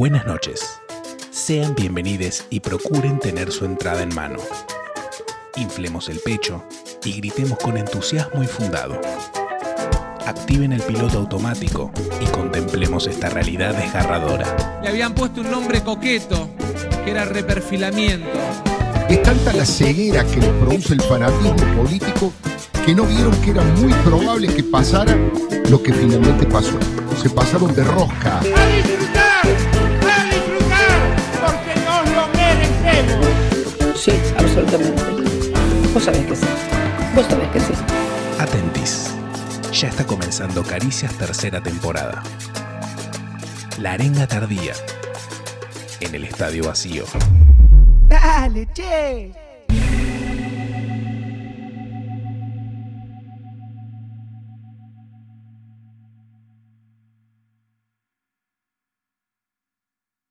Buenas noches. Sean bienvenidos y procuren tener su entrada en mano. Inflemos el pecho y gritemos con entusiasmo y fundado. Activen el piloto automático y contemplemos esta realidad desgarradora. Le habían puesto un nombre coqueto, que era reperfilamiento. Es tanta la ceguera que les produce el fanatismo político que no vieron que era muy probable que pasara lo que finalmente pasó. Se pasaron de rosca. Sí, absolutamente. Vos sabés que sí. Vos sabés que sí. Atentis. Ya está comenzando Caricias tercera temporada. La arenga tardía. En el estadio vacío. Dale, che.